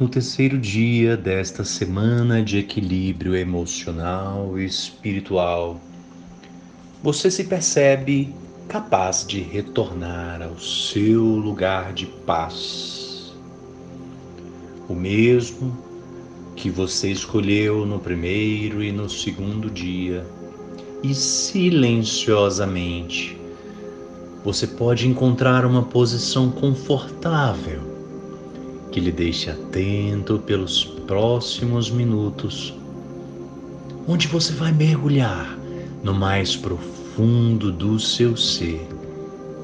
no terceiro dia desta semana de equilíbrio emocional e espiritual, você se percebe capaz de retornar ao seu lugar de paz. O mesmo que você escolheu no primeiro e no segundo dia, e silenciosamente você pode encontrar uma posição confortável que lhe deixe atento pelos próximos minutos, onde você vai mergulhar no mais profundo do seu ser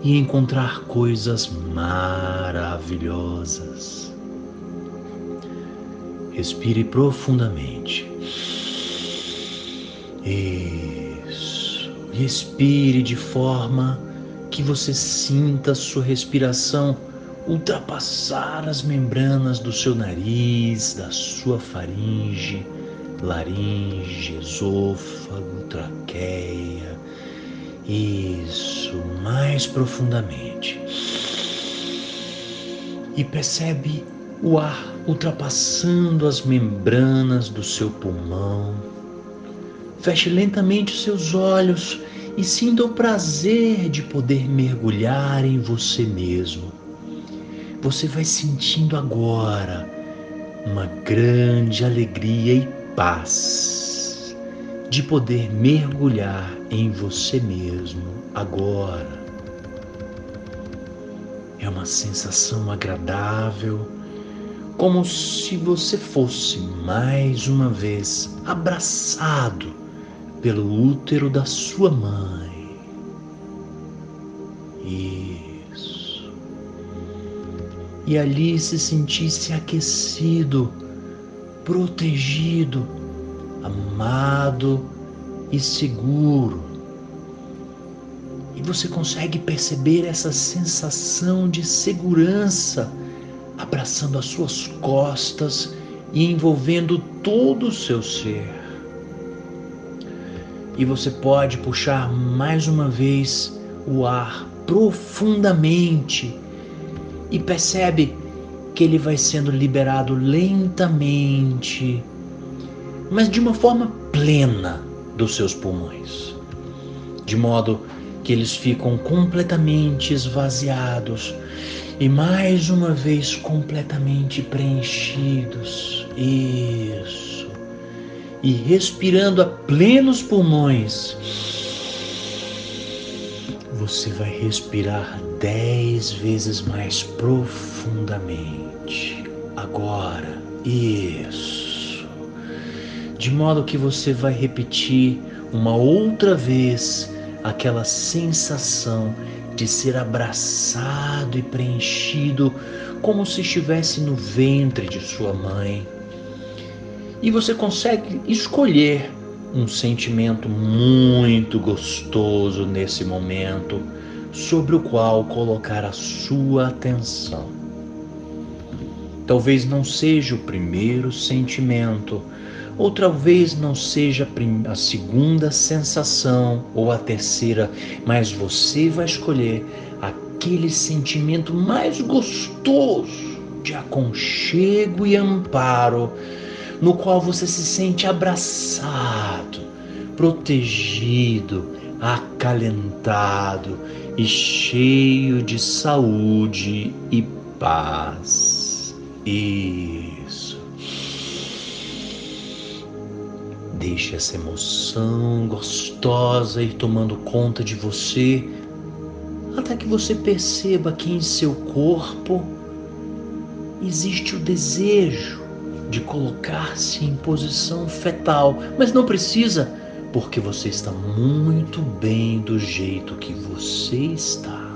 e encontrar coisas maravilhosas. Respire profundamente. Isso. E expire de forma que você sinta sua respiração ultrapassar as membranas do seu nariz, da sua faringe, laringe, esôfago, traqueia. Isso, mais profundamente. E percebe o ar ultrapassando as membranas do seu pulmão. Feche lentamente seus olhos e sinta o prazer de poder mergulhar em você mesmo você vai sentindo agora uma grande alegria e paz de poder mergulhar em você mesmo agora. É uma sensação agradável, como se você fosse mais uma vez abraçado pelo útero da sua mãe. E e ali se sentisse aquecido, protegido, amado e seguro. E você consegue perceber essa sensação de segurança abraçando as suas costas e envolvendo todo o seu ser. E você pode puxar mais uma vez o ar profundamente e percebe que ele vai sendo liberado lentamente, mas de uma forma plena dos seus pulmões, de modo que eles ficam completamente esvaziados e mais uma vez completamente preenchidos. Isso. E respirando a plenos pulmões você vai respirar dez vezes mais profundamente. Agora, isso. De modo que você vai repetir uma outra vez aquela sensação de ser abraçado e preenchido como se estivesse no ventre de sua mãe. E você consegue escolher um sentimento muito gostoso nesse momento, sobre o qual colocar a sua atenção. Talvez não seja o primeiro sentimento, ou talvez não seja a segunda sensação ou a terceira, mas você vai escolher aquele sentimento mais gostoso de aconchego e amparo no qual você se sente abraçado, protegido, acalentado e cheio de saúde e paz. Isso. Deixe essa emoção gostosa ir tomando conta de você até que você perceba que em seu corpo existe o desejo de colocar-se em posição fetal, mas não precisa, porque você está muito bem do jeito que você está.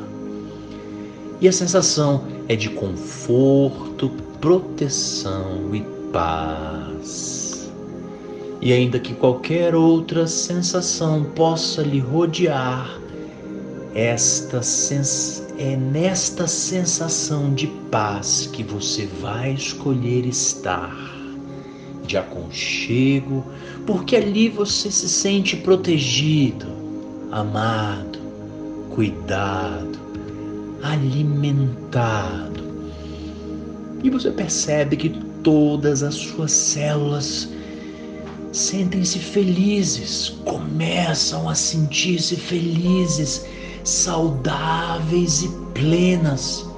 E a sensação é de conforto, proteção e paz. E ainda que qualquer outra sensação possa lhe rodear, esta sens é nesta sensação de paz que você vai escolher estar, de aconchego, porque ali você se sente protegido, amado, cuidado, alimentado. E você percebe que todas as suas células sentem-se felizes, começam a sentir-se felizes, saudáveis e plenas,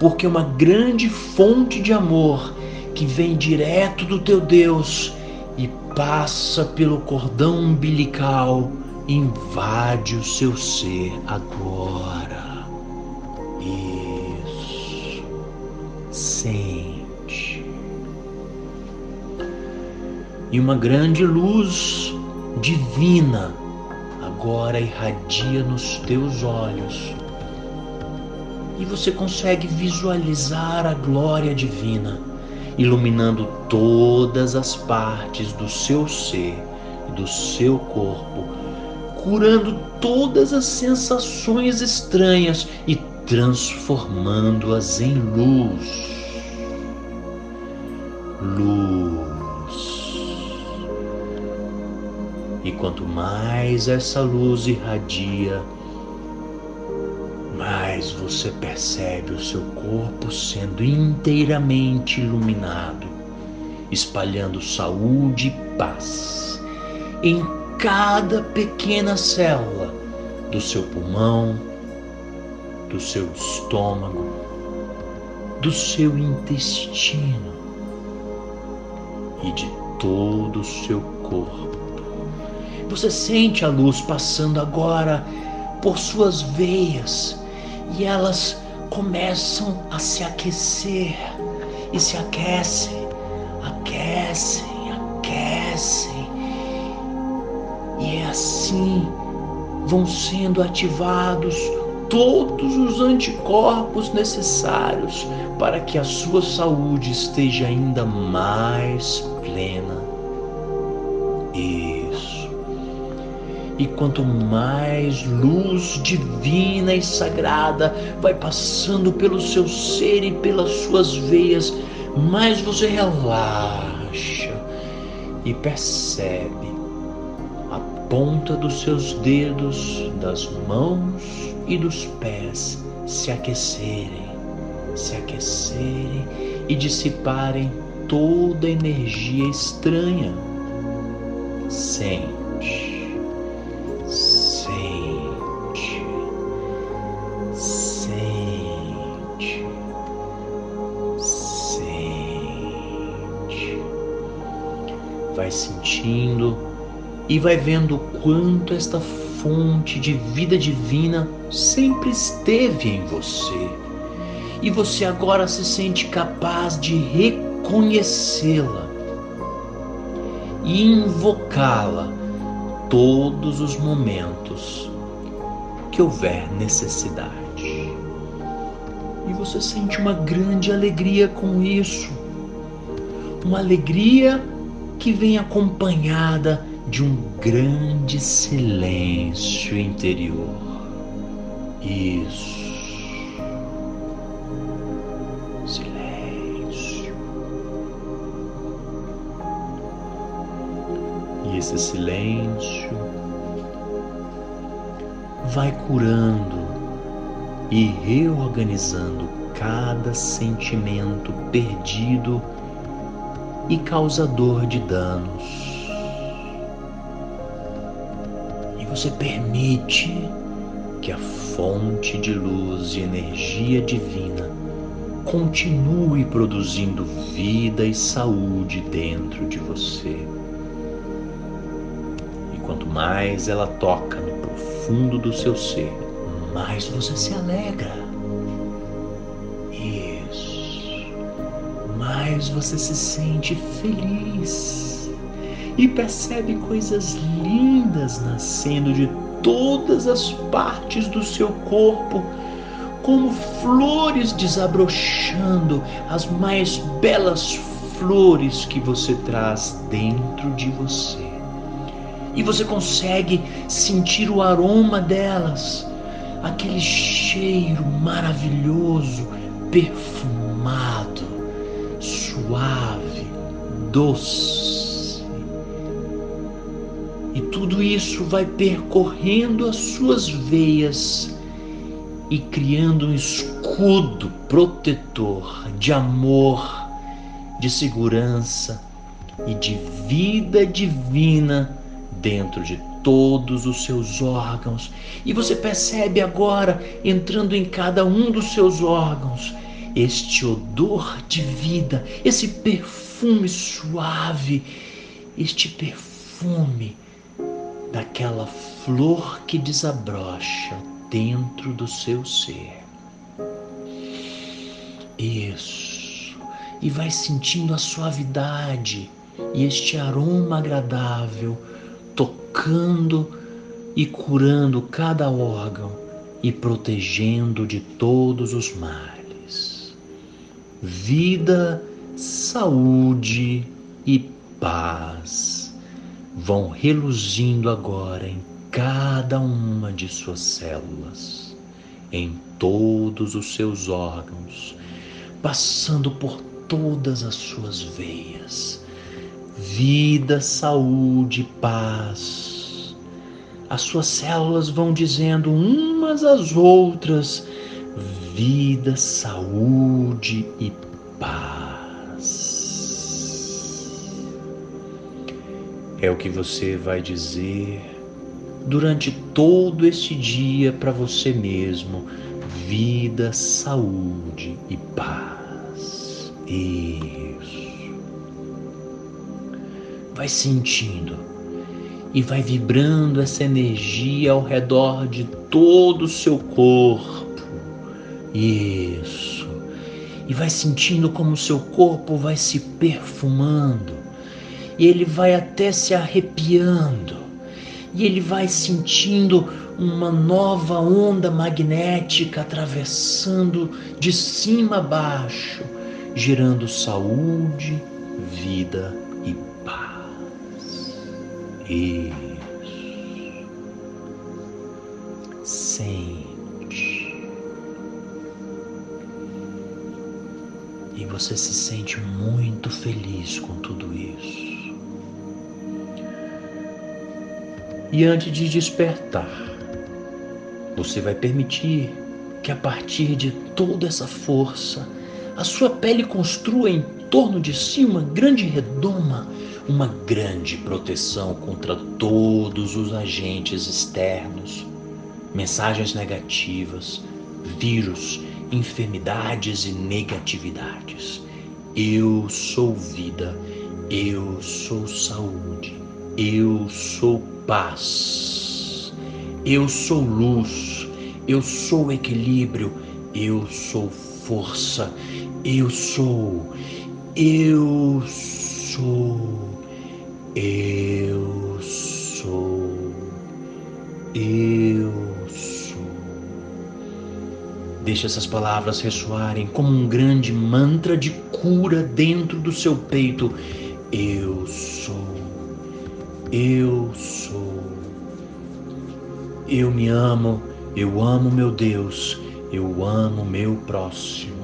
porque uma grande fonte de amor que vem direto do teu Deus e passa pelo cordão umbilical invade o seu ser agora. Isso. Sente. E uma grande luz divina agora irradia nos teus olhos. E você consegue visualizar a glória divina iluminando todas as partes do seu ser e do seu corpo, curando todas as sensações estranhas e transformando-as em luz. Luz. E quanto mais essa luz irradia, mais você percebe o seu corpo sendo inteiramente iluminado, espalhando saúde e paz em cada pequena célula do seu pulmão, do seu estômago, do seu intestino e de todo o seu corpo. Você sente a luz passando agora por suas veias e elas começam a se aquecer e se aquecem, aquecem, aquecem. E é assim vão sendo ativados todos os anticorpos necessários para que a sua saúde esteja ainda mais plena. Isso. E quanto mais luz divina e sagrada vai passando pelo seu ser e pelas suas veias, mais você relaxa e percebe a ponta dos seus dedos, das mãos e dos pés se aquecerem, se aquecerem e dissiparem toda a energia estranha. Sente e vai vendo quanto esta fonte de vida divina sempre esteve em você. E você agora se sente capaz de reconhecê-la e invocá-la todos os momentos que houver necessidade. E você sente uma grande alegria com isso. Uma alegria que vem acompanhada de um grande silêncio interior. Isso. Silêncio. E esse silêncio vai curando e reorganizando cada sentimento perdido e causador de danos. Você permite que a fonte de luz e energia divina continue produzindo vida e saúde dentro de você. E quanto mais ela toca no profundo do seu ser, mais você se alegra. mais você se sente feliz e percebe coisas lindas nascendo de todas as partes do seu corpo, como flores desabrochando, as mais belas flores que você traz dentro de você. E você consegue sentir o aroma delas, aquele cheiro maravilhoso, perfumado suave, doce. E tudo isso vai percorrendo as suas veias e criando um escudo protetor de amor, de segurança e de vida divina dentro de todos os seus órgãos. E você percebe agora, entrando em cada um dos seus órgãos, este odor de vida, esse perfume suave, este perfume daquela flor que desabrocha dentro do seu ser. Isso. E vai sentindo a suavidade e este aroma agradável tocando e curando cada órgão e protegendo de todos os males. Vida, saúde e paz vão reluzindo agora em cada uma de suas células, em todos os seus órgãos, passando por todas as suas veias. Vida, saúde, paz. As suas células vão dizendo umas às outras: vida, saúde e É o que você vai dizer durante todo este dia para você mesmo vida, saúde e paz. Isso. Vai sentindo e vai vibrando essa energia ao redor de todo o seu corpo. Isso. E vai sentindo como o seu corpo vai se perfumando. E ele vai até se arrepiando e ele vai sentindo uma nova onda magnética atravessando de cima a baixo, gerando saúde, vida e paz. Isso. Sente. E você se sente muito feliz com tudo isso. E antes de despertar, você vai permitir que a partir de toda essa força, a sua pele construa em torno de si uma grande redoma, uma grande proteção contra todos os agentes externos, mensagens negativas, vírus, enfermidades e negatividades. Eu sou vida, eu sou saúde, eu sou paz. Eu sou luz, eu sou equilíbrio, eu sou força, eu sou, eu sou, eu sou, eu sou. Deixe essas palavras ressoarem como um grande mantra de cura dentro do seu peito. Eu sou. Eu sou. Eu me amo, eu amo meu Deus, eu amo meu próximo.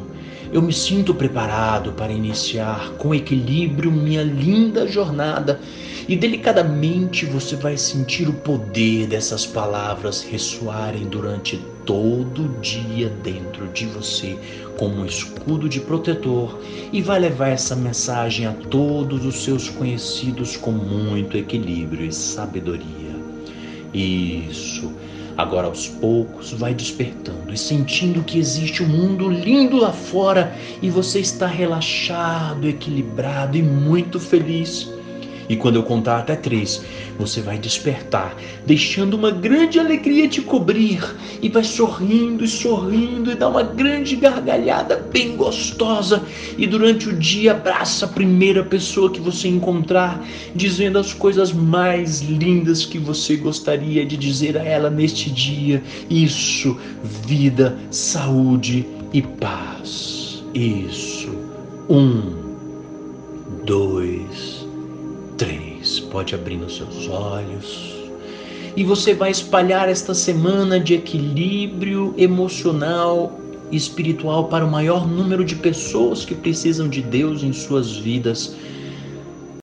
Eu me sinto preparado para iniciar com equilíbrio minha linda jornada e delicadamente você vai sentir o poder dessas palavras ressoarem durante todo dia dentro de você como um escudo de protetor e vai levar essa mensagem a todos os seus conhecidos com muito equilíbrio e sabedoria. Isso. Agora aos poucos vai despertando e sentindo que existe um mundo lindo lá fora e você está relaxado, equilibrado e muito feliz. E quando eu contar até três, você vai despertar, deixando uma grande alegria te cobrir, e vai sorrindo e sorrindo e dá uma grande gargalhada bem gostosa. E durante o dia abraça a primeira pessoa que você encontrar, dizendo as coisas mais lindas que você gostaria de dizer a ela neste dia. Isso, vida, saúde e paz. Isso. Um, dois, três. Pode abrir os seus olhos. E você vai espalhar esta semana de equilíbrio emocional e espiritual para o maior número de pessoas que precisam de Deus em suas vidas